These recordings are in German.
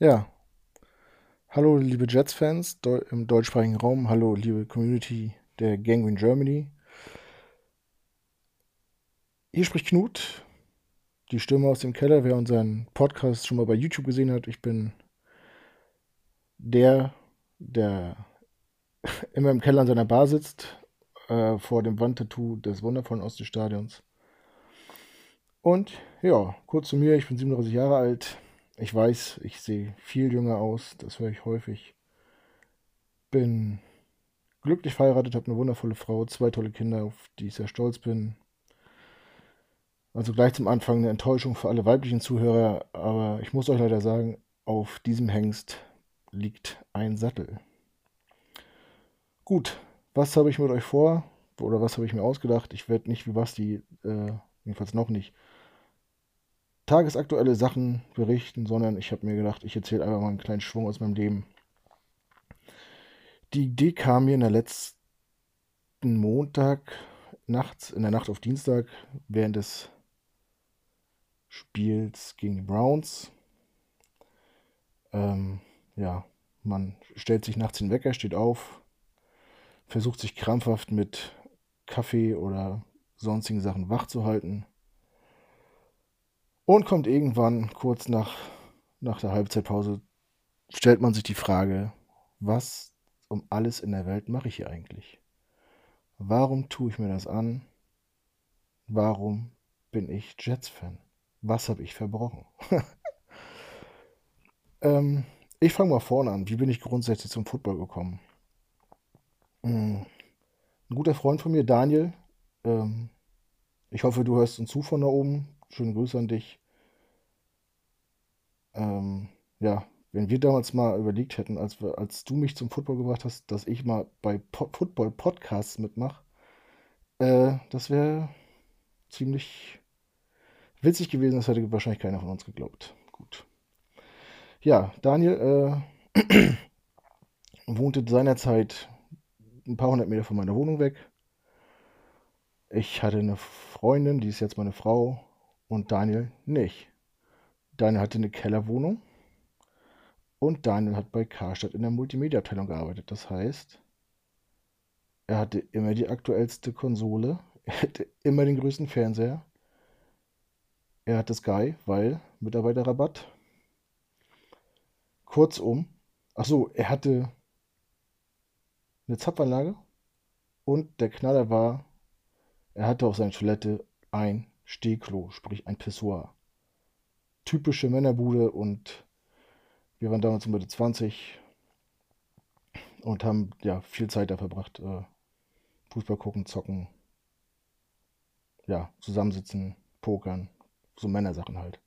Ja, hallo liebe Jets-Fans im deutschsprachigen Raum, hallo liebe Community der Gangrene Germany. Hier spricht Knut, die Stimme aus dem Keller. Wer unseren Podcast schon mal bei YouTube gesehen hat, ich bin der, der immer im Keller an seiner Bar sitzt, äh, vor dem Wandtattoo des wundervollen Oststadions. Und ja, kurz zu mir, ich bin 37 Jahre alt. Ich weiß, ich sehe viel jünger aus, das höre ich häufig. Bin glücklich verheiratet, habe eine wundervolle Frau, zwei tolle Kinder, auf die ich sehr stolz bin. Also gleich zum Anfang eine Enttäuschung für alle weiblichen Zuhörer, aber ich muss euch leider sagen, auf diesem Hengst liegt ein Sattel. Gut, was habe ich mit euch vor? Oder was habe ich mir ausgedacht? Ich werde nicht wie Basti, äh, jedenfalls noch nicht, tagesaktuelle Sachen berichten, sondern ich habe mir gedacht, ich erzähle einfach mal einen kleinen Schwung aus meinem Leben. Die Idee kam mir in der letzten Montag nachts, in der Nacht auf Dienstag, während des Spiels gegen die Browns. Ähm, ja, man stellt sich nachts den Wecker, steht auf, versucht sich krampfhaft mit Kaffee oder sonstigen Sachen wach zu halten und kommt irgendwann kurz nach, nach der Halbzeitpause, stellt man sich die Frage, was um alles in der Welt mache ich hier eigentlich? Warum tue ich mir das an? Warum bin ich Jets-Fan? Was habe ich verbrochen? ähm, ich fange mal vorne an. Wie bin ich grundsätzlich zum Football gekommen? Hm. Ein guter Freund von mir, Daniel, ähm, ich hoffe, du hörst uns zu von da oben. Schöne Grüße an dich. Ähm, ja, wenn wir damals mal überlegt hätten, als, wir, als du mich zum Football gebracht hast, dass ich mal bei po Football-Podcasts mitmache, äh, das wäre ziemlich witzig gewesen. Das hätte wahrscheinlich keiner von uns geglaubt. Gut. Ja, Daniel äh, wohnte seinerzeit ein paar hundert Meter von meiner Wohnung weg. Ich hatte eine Freundin, die ist jetzt meine Frau, und Daniel nicht. Daniel hatte eine Kellerwohnung und Daniel hat bei Karstadt in der Multimedia-Abteilung gearbeitet. Das heißt, er hatte immer die aktuellste Konsole, er hatte immer den größten Fernseher. Er hatte Sky, weil Mitarbeiterrabatt. Kurzum, ach so, er hatte eine Zapfanlage und der Knaller war, er hatte auf seiner Toilette ein Stehklo, sprich ein Pissoir. Typische Männerbude und wir waren damals Mitte 20 und haben ja viel Zeit da verbracht. Äh, Fußball gucken, zocken, ja, zusammensitzen, pokern, so Männersachen halt.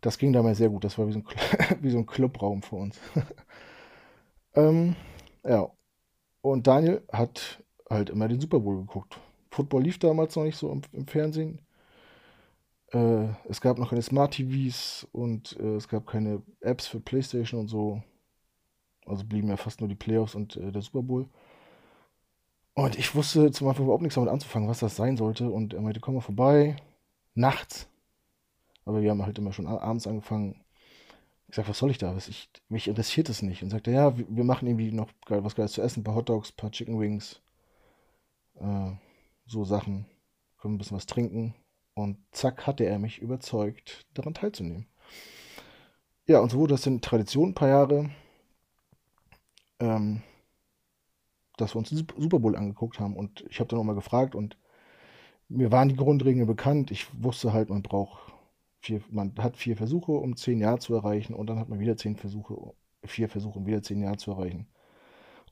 Das ging damals sehr gut. Das war wie so ein, wie so ein Clubraum für uns. ähm, ja, und Daniel hat halt immer den Super Bowl geguckt. Football lief damals noch nicht so im, im Fernsehen. Äh, es gab noch keine Smart TVs und äh, es gab keine Apps für PlayStation und so. Also blieben ja fast nur die Playoffs und äh, der Super Bowl. Und ich wusste zum Anfang überhaupt nichts damit anzufangen, was das sein sollte. Und er meinte, komm mal vorbei. Nachts. Aber wir haben halt immer schon abends angefangen. Ich sag, was soll ich da? Was ich, mich interessiert es nicht. Und sagte, ja, wir, wir machen irgendwie noch was Geiles zu essen. Ein paar Hotdogs, ein paar Chicken Wings. Äh, so Sachen. Können ein bisschen was trinken. Und zack, hatte er mich überzeugt, daran teilzunehmen. Ja, und so wurde das in Tradition ein paar Jahre, ähm, dass wir uns den Super Bowl angeguckt haben. Und ich habe dann auch mal gefragt und mir waren die Grundregeln bekannt. Ich wusste halt, man braucht vier, man hat vier Versuche, um zehn Jahre zu erreichen. Und dann hat man wieder zehn Versuche, vier Versuche, um wieder zehn Jahre zu erreichen.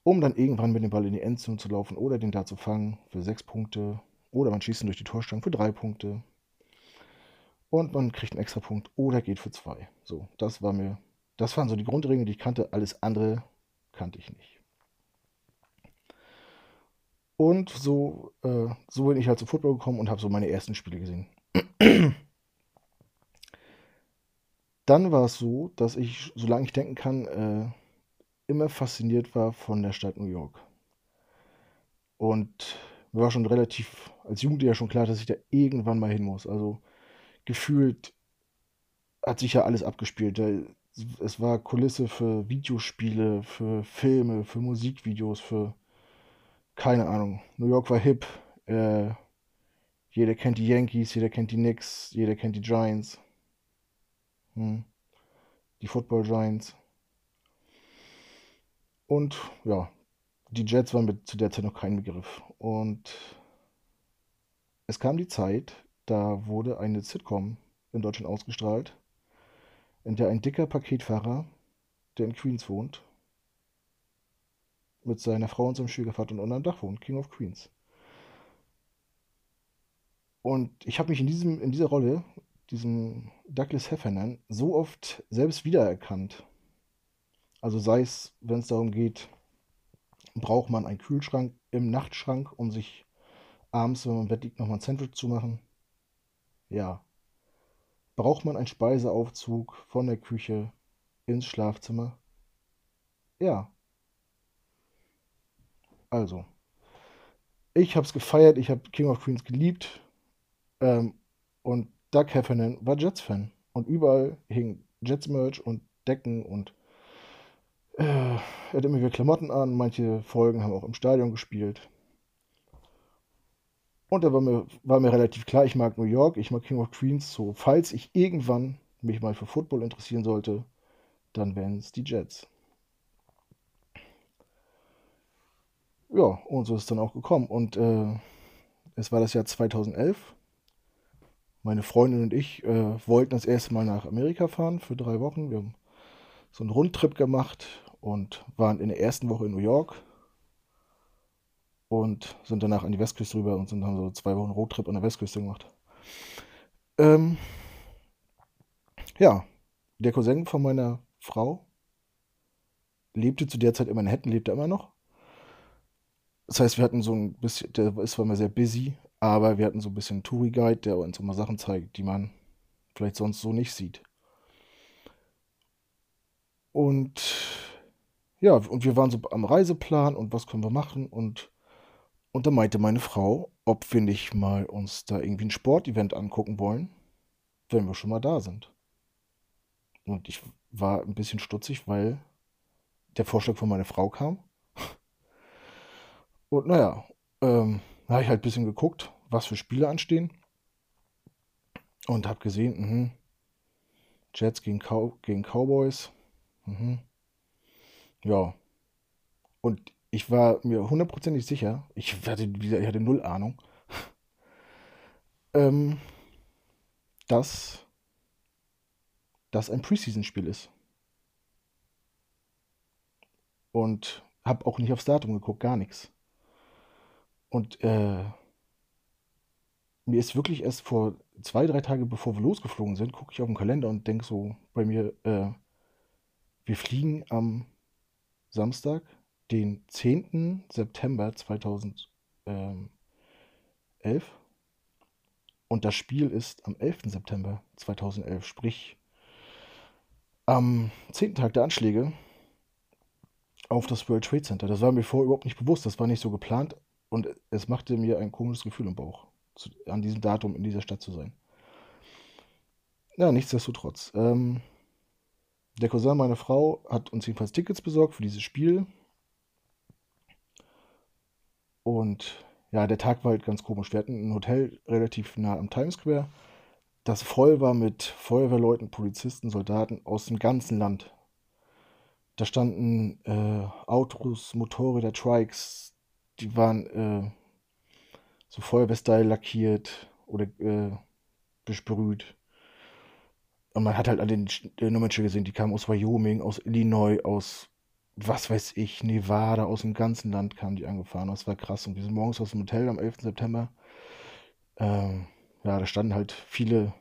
Um dann irgendwann mit dem Ball in die Endzone zu laufen oder den da zu fangen für sechs Punkte. Oder man schießt ihn durch die Torstange für drei Punkte. Und man kriegt einen extra Punkt oder geht für zwei. So, das war mir, das waren so die Grundregeln, die ich kannte. Alles andere kannte ich nicht. Und so, äh, so bin ich halt zum Football gekommen und habe so meine ersten Spiele gesehen. Dann war es so, dass ich, solange ich denken kann, äh, immer fasziniert war von der Stadt New York. Und mir war schon relativ als Jugendlicher schon klar, dass ich da irgendwann mal hin muss. Also gefühlt hat sich ja alles abgespielt. es war Kulisse für Videospiele, für Filme, für Musikvideos, für keine Ahnung. New York war hip. Äh, jeder kennt die Yankees, jeder kennt die Knicks, jeder kennt die Giants. Hm. Die Football Giants. Und ja, die Jets waren mit zu der Zeit noch kein Begriff. Und es kam die Zeit, da wurde eine Sitcom in Deutschland ausgestrahlt, in der ein dicker Paketfahrer, der in Queens wohnt, mit seiner Frau und seinem Schwiegervater unter einem Dach wohnt, King of Queens. Und ich habe mich in, diesem, in dieser Rolle, diesem Douglas Heffernan, so oft selbst wiedererkannt. Also sei es, wenn es darum geht, braucht man einen Kühlschrank im Nachtschrank, um sich abends, wenn man im Bett liegt, nochmal ein Sandwich zu machen. Ja. Braucht man einen Speiseaufzug von der Küche ins Schlafzimmer? Ja. Also, ich habe es gefeiert, ich habe King of Queens geliebt ähm, und Doug Heffernan war Jets-Fan. Und überall hing Jets-Merch und Decken und äh, er hat immer wieder Klamotten an. Manche Folgen haben auch im Stadion gespielt. Und da war mir, war mir relativ klar, ich mag New York, ich mag King of Queens. So, falls ich irgendwann mich mal für Football interessieren sollte, dann wären es die Jets. Ja, und so ist es dann auch gekommen. Und äh, es war das Jahr 2011. Meine Freundin und ich äh, wollten das erste Mal nach Amerika fahren für drei Wochen. Wir haben so einen Rundtrip gemacht und waren in der ersten Woche in New York und sind danach an die Westküste rüber und sind, haben so zwei Wochen Roadtrip an der Westküste gemacht. Ähm, ja, der Cousin von meiner Frau lebte zu der Zeit in Manhattan, lebt er immer noch. Das heißt, wir hatten so ein bisschen, der ist zwar immer sehr busy, aber wir hatten so ein bisschen Touri-Guide, der uns immer Sachen zeigt, die man vielleicht sonst so nicht sieht. Und ja, und wir waren so am Reiseplan und was können wir machen und und da meinte meine Frau, ob wir nicht mal uns da irgendwie ein Sportevent angucken wollen, wenn wir schon mal da sind. Und ich war ein bisschen stutzig, weil der Vorschlag von meiner Frau kam. Und naja, ähm, da habe ich halt ein bisschen geguckt, was für Spiele anstehen. Und habe gesehen, mh, Jets gegen, Cow gegen Cowboys. Mhm. Ja. Und ich war mir hundertprozentig sicher, ich hatte, ich hatte null Ahnung, ähm, dass das ein Preseason-Spiel ist. Und habe auch nicht aufs Datum geguckt, gar nichts. Und äh, mir ist wirklich erst vor zwei, drei Tage, bevor wir losgeflogen sind, gucke ich auf den Kalender und denke so bei mir, äh, wir fliegen am Samstag, den 10. September 2011. Und das Spiel ist am 11. September 2011, sprich am 10. Tag der Anschläge auf das World Trade Center. Das war mir vorher überhaupt nicht bewusst, das war nicht so geplant und es machte mir ein komisches Gefühl im Bauch, zu, an diesem Datum in dieser Stadt zu sein. Ja, nichtsdestotrotz. Ähm, der Cousin meiner Frau hat uns jedenfalls Tickets besorgt für dieses Spiel. Und ja, der Tag war halt ganz komisch. Wir hatten ein Hotel relativ nah am Times Square, das voll war mit Feuerwehrleuten, Polizisten, Soldaten aus dem ganzen Land. Da standen äh, Autos, Motorräder, Trikes, die waren äh, so Feuerwehrstyle lackiert oder äh, besprüht. Und man hat halt an den Nummernschildern gesehen, die kamen aus Wyoming, aus Illinois, aus was weiß ich, Nevada, aus dem ganzen Land kamen die angefahren. Das war krass. Und wir sind morgens aus dem Hotel am 11. September. Ähm, ja, da standen halt viele,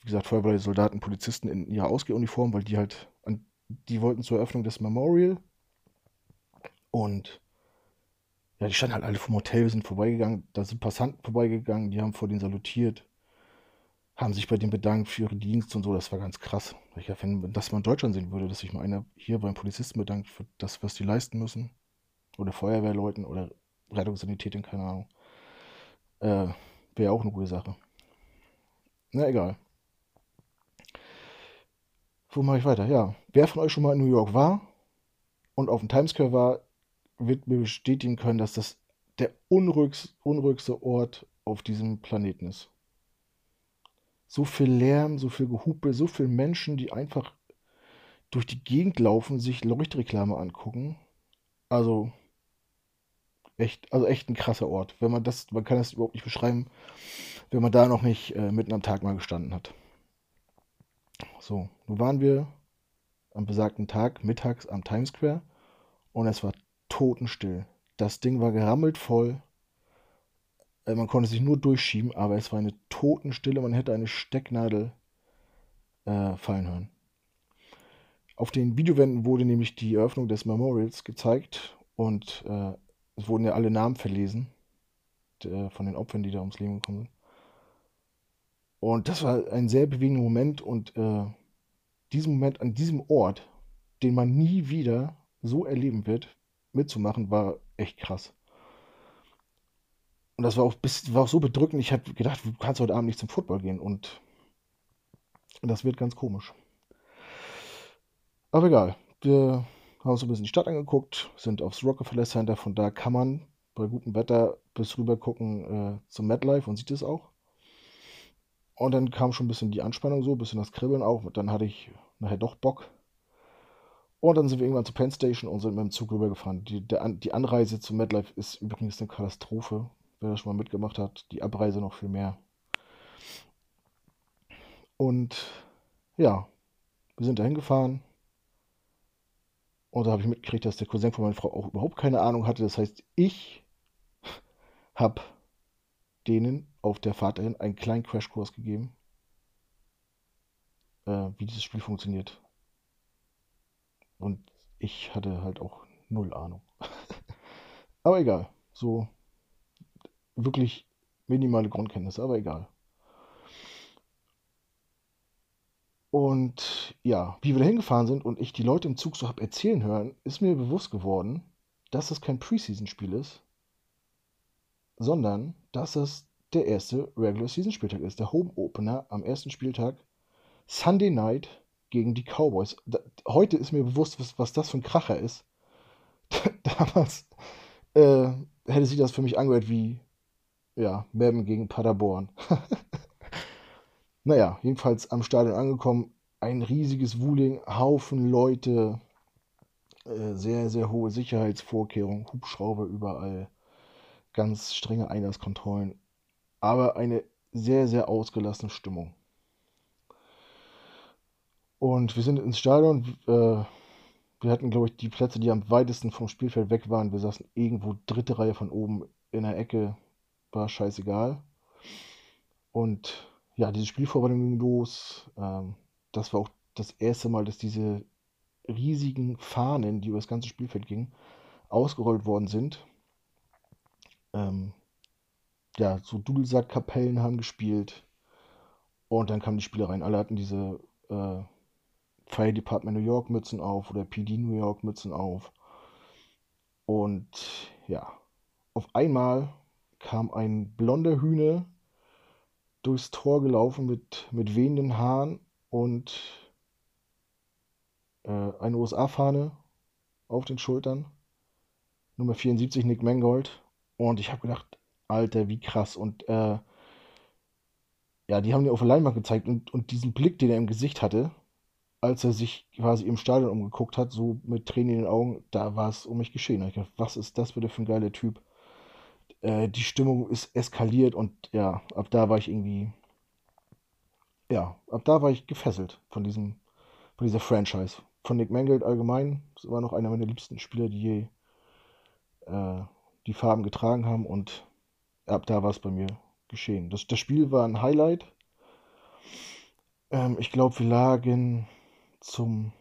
wie gesagt, Feuerwehrsoldaten, Polizisten in ihrer Ausgehuniform, weil die halt, an, die wollten zur Eröffnung des Memorial. Und ja, die standen halt alle vom Hotel, wir sind vorbeigegangen, da sind Passanten vorbeigegangen, die haben vor denen salutiert haben sich bei dem bedankt für ihre Dienste und so. Das war ganz krass. Ich wenn das mal in Deutschland sehen würde, dass sich mal einer hier beim Polizisten bedankt für das, was die leisten müssen. Oder Feuerwehrleuten oder Rettungssanitätin, keine Ahnung. Äh, Wäre auch eine gute Sache. Na egal. wo mache ich weiter? Ja, wer von euch schon mal in New York war und auf dem Times Square war, wird mir bestätigen können, dass das der unruhigste Ort auf diesem Planeten ist. So viel Lärm, so viel Gehupe, so viele Menschen, die einfach durch die Gegend laufen, sich Leuchtreklame angucken. Also echt, also echt ein krasser Ort. Wenn man das, man kann das überhaupt nicht beschreiben, wenn man da noch nicht äh, mitten am Tag mal gestanden hat. So, nun waren wir am besagten Tag mittags am Times Square und es war totenstill. Das Ding war gerammelt voll. Äh, man konnte sich nur durchschieben, aber es war eine Totenstille. Man hätte eine Stecknadel äh, fallen hören. Auf den Videowänden wurde nämlich die Eröffnung des Memorials gezeigt und äh, es wurden ja alle Namen verlesen der, von den Opfern, die da ums Leben gekommen sind. Und das war ein sehr bewegender Moment und äh, diesen Moment an diesem Ort, den man nie wieder so erleben wird, mitzumachen, war echt krass. Und das war auch, bis, war auch so bedrückend. Ich habe gedacht, du kannst heute Abend nicht zum Football gehen. Und, das wird ganz komisch. Aber egal. Wir haben uns ein bisschen die Stadt angeguckt, sind aufs Rockefeller Center. Von da kann man bei gutem Wetter bis rüber gucken äh, zum MetLife und sieht es auch. Und dann kam schon ein bisschen die Anspannung so, ein bisschen das Kribbeln auch. Und dann hatte ich nachher doch Bock. Und dann sind wir irgendwann zur Penn Station und sind mit dem Zug rübergefahren. Die, der, die Anreise zum MetLife ist übrigens eine Katastrophe. Wer das schon mal mitgemacht hat, die Abreise noch viel mehr. Und ja, wir sind da hingefahren. Und da habe ich mitgekriegt, dass der Cousin von meiner Frau auch überhaupt keine Ahnung hatte. Das heißt, ich habe denen auf der Fahrt dahin einen kleinen Crashkurs gegeben, äh, wie dieses Spiel funktioniert. Und ich hatte halt auch null Ahnung. aber egal. So wirklich minimale Grundkenntnisse, aber egal. Und ja, wie wir da hingefahren sind und ich die Leute im Zug so habe erzählen hören, ist mir bewusst geworden, dass es kein Preseason-Spiel ist, sondern dass es der erste Regular Season Spieltag ist. Der Home Opener am ersten Spieltag. Sunday Night gegen die Cowboys. Da, heute ist mir bewusst, was, was, das für ein Kracher ist. Damals äh, hätte sich das für mich angehört wie ja, Mem gegen Paderborn. naja, jedenfalls am Stadion angekommen. Ein riesiges Wuling, Haufen Leute, äh, sehr, sehr hohe Sicherheitsvorkehrungen, Hubschrauber überall, ganz strenge Einlasskontrollen aber eine sehr, sehr ausgelassene Stimmung. Und wir sind ins Stadion. Äh, wir hatten, glaube ich, die Plätze, die am weitesten vom Spielfeld weg waren. Wir saßen irgendwo dritte Reihe von oben in der Ecke. War scheißegal. Und ja, diese Spielvorbereitung ging los. Ähm, das war auch das erste Mal, dass diese riesigen Fahnen, die über das ganze Spielfeld gingen, ausgerollt worden sind. Ähm, ja, so Dudelsack-Kapellen haben gespielt. Und dann kamen die Spieler rein. Alle hatten diese äh, Fire Department New York Mützen auf oder PD New York Mützen auf. Und ja, auf einmal kam ein blonder Hühner durchs Tor gelaufen mit, mit wehenden Haaren und äh, eine USA-Fahne auf den Schultern. Nummer 74 Nick Mangold. Und ich habe gedacht, Alter, wie krass. Und äh, ja, die haben dir auf der Leinwand gezeigt und, und diesen Blick, den er im Gesicht hatte, als er sich quasi im Stadion umgeguckt hat, so mit Tränen in den Augen, da war es um mich geschehen. Da ich gedacht, was ist das bitte für ein geiler Typ? Äh, die Stimmung ist eskaliert und ja, ab da war ich irgendwie, ja, ab da war ich gefesselt von diesem, von dieser Franchise. Von Nick Mangold allgemein, das war noch einer meiner liebsten Spieler, die je äh, die Farben getragen haben und ab da war es bei mir geschehen. Das, das Spiel war ein Highlight. Ähm, ich glaube, wir lagen zum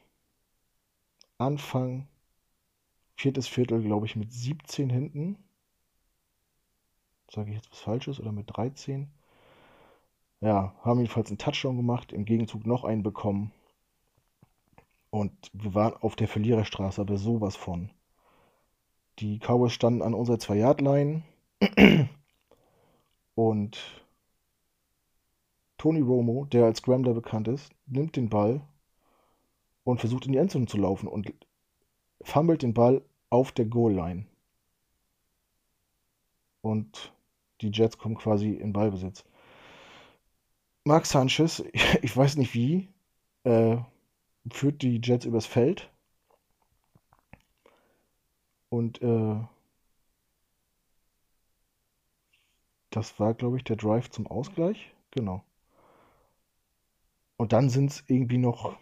Anfang, viertes Viertel, glaube ich, mit 17 hinten. Sage ich jetzt was Falsches oder mit 13? Ja, haben jedenfalls einen Touchdown gemacht, im Gegenzug noch einen bekommen. Und wir waren auf der Verliererstraße, aber sowas von. Die Cowboys standen an unserer 2-Yard-Line. Und Tony Romo, der als Scrambler bekannt ist, nimmt den Ball und versucht in die Endzone zu laufen und fummelt den Ball auf der Goal-Line. Und die Jets kommen quasi in Ballbesitz. Mark Sanchez, ich weiß nicht wie, äh, führt die Jets übers Feld. Und äh, das war, glaube ich, der Drive zum Ausgleich. Genau. Und dann sind es irgendwie noch.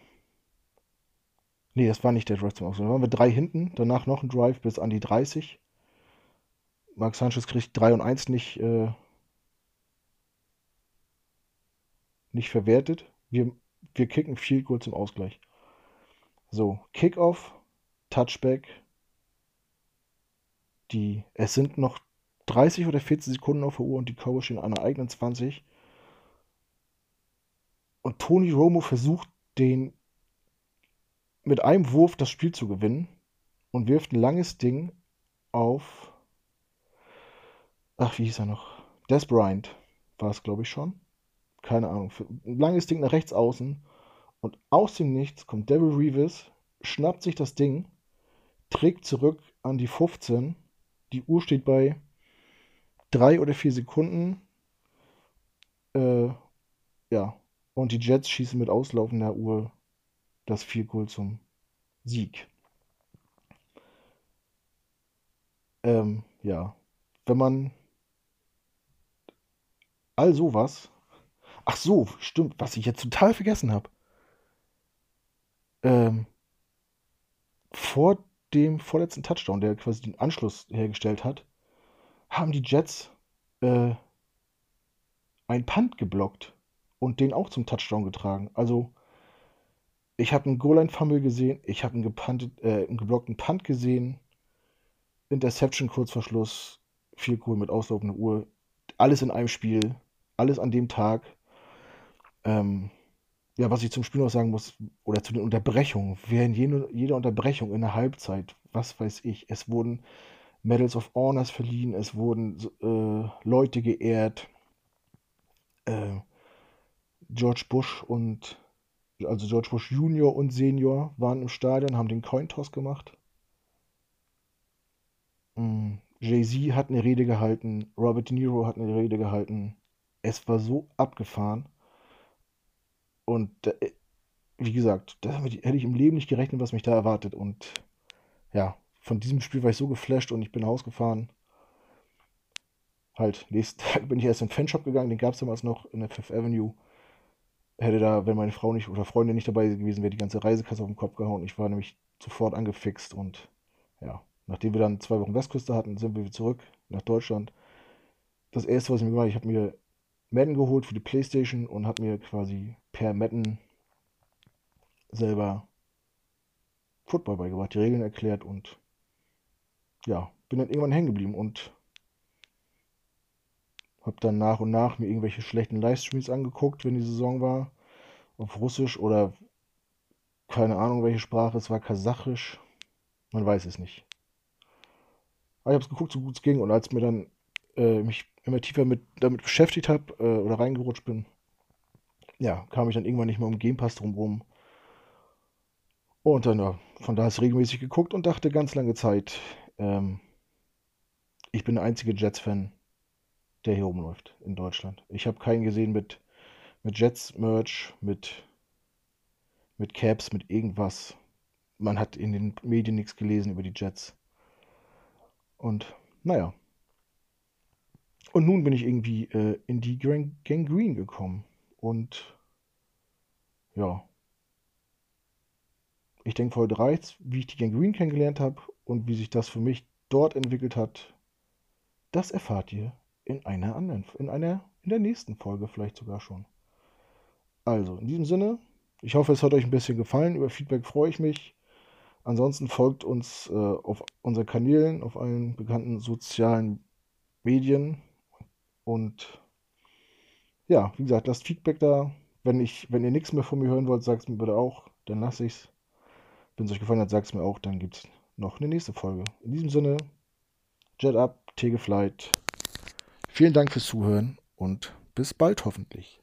Nee, das war nicht der Drive zum Ausgleich. Da waren wir drei hinten, danach noch ein Drive bis an die 30. Mark Sanchez kriegt 3 und 1 nicht, äh, nicht verwertet. Wir, wir kicken viel Goal zum Ausgleich. So, Kickoff, Touchback. Die, es sind noch 30 oder 14 Sekunden auf der Uhr und die Cowboys stehen an der eigenen 20. Und Tony Romo versucht, den mit einem Wurf das Spiel zu gewinnen und wirft ein langes Ding auf. Ach, wie hieß er noch? Des Bryant war es, glaube ich, schon. Keine Ahnung. Ein langes Ding nach rechts außen. Und aus dem Nichts kommt Devil Reeves, schnappt sich das Ding, trägt zurück an die 15. Die Uhr steht bei drei oder vier Sekunden. Äh, ja. Und die Jets schießen mit auslaufender Uhr das Goal zum Sieg. Ähm, ja. Wenn man all sowas. Ach so, stimmt, was ich jetzt total vergessen habe. Ähm, vor dem vorletzten Touchdown, der quasi den Anschluss hergestellt hat, haben die Jets äh, ein Punt geblockt und den auch zum Touchdown getragen. Also ich habe einen Goal-Line-Fumble gesehen, ich habe einen, äh, einen geblockten Punt gesehen, Interception kurz vor Schluss, viel cool mit auslaufender Uhr, alles in einem Spiel, alles an dem Tag. Ähm, ja, was ich zum Spiel noch sagen muss, oder zu den Unterbrechungen, während jede, jeder Unterbrechung in der Halbzeit, was weiß ich, es wurden Medals of Honors verliehen, es wurden äh, Leute geehrt. Äh, George Bush und also George Bush Junior und Senior waren im Stadion, haben den Cointoss gemacht. Mm, Jay-Z hat eine Rede gehalten, Robert De Niro hat eine Rede gehalten. Es war so abgefahren. Und äh, wie gesagt, da hätte ich im Leben nicht gerechnet, was mich da erwartet. Und ja, von diesem Spiel war ich so geflasht und ich bin rausgefahren. Halt, nächsten Tag bin ich erst in den Fanshop gegangen, den gab es damals noch in der Fifth Avenue. Hätte da, wenn meine Frau nicht oder Freundin nicht dabei gewesen wäre, die ganze Reisekasse auf den Kopf gehauen. Ich war nämlich sofort angefixt und ja, nachdem wir dann zwei Wochen Westküste hatten, sind wir zurück nach Deutschland. Das erste, was ich mir gemacht habe, ich habe mir Madden geholt für die Playstation und habe mir quasi per Madden selber Football beigebracht, die Regeln erklärt und ja, bin dann irgendwann hängen geblieben und habe dann nach und nach mir irgendwelche schlechten Livestreams angeguckt, wenn die Saison war. Auf Russisch oder keine Ahnung, welche Sprache. Es war Kasachisch. Man weiß es nicht. Aber ich habe es geguckt, so gut es ging. Und als mir dann äh, mich immer tiefer mit, damit beschäftigt habe äh, oder reingerutscht bin, ja, kam ich dann irgendwann nicht mehr um Game Pass drumherum. Und dann, ja, von da ist regelmäßig geguckt und dachte ganz lange Zeit, ähm, ich bin der einzige Jets-Fan, der hier rumläuft in Deutschland. Ich habe keinen gesehen mit, mit Jets-Merch, mit, mit Caps, mit irgendwas. Man hat in den Medien nichts gelesen über die Jets. Und naja. Und nun bin ich irgendwie äh, in die Gang, Gang Green gekommen. Und ja. Ich denke, Folge 3, wie ich die Gang Green kennengelernt habe und wie sich das für mich dort entwickelt hat, das erfahrt ihr in einer anderen, in einer, in der nächsten Folge vielleicht sogar schon. Also, in diesem Sinne, ich hoffe, es hat euch ein bisschen gefallen. Über Feedback freue ich mich. Ansonsten folgt uns äh, auf unseren Kanälen, auf allen bekannten sozialen Medien. Und ja, wie gesagt, lasst Feedback da. Wenn, ich, wenn ihr nichts mehr von mir hören wollt, sagt es mir bitte auch. Dann lasse ich es. Wenn es euch gefallen hat, sagt es mir auch. Dann gibt es noch eine nächste Folge. In diesem Sinne, Jet Up, Tegeflight. Vielen Dank fürs Zuhören und bis bald hoffentlich.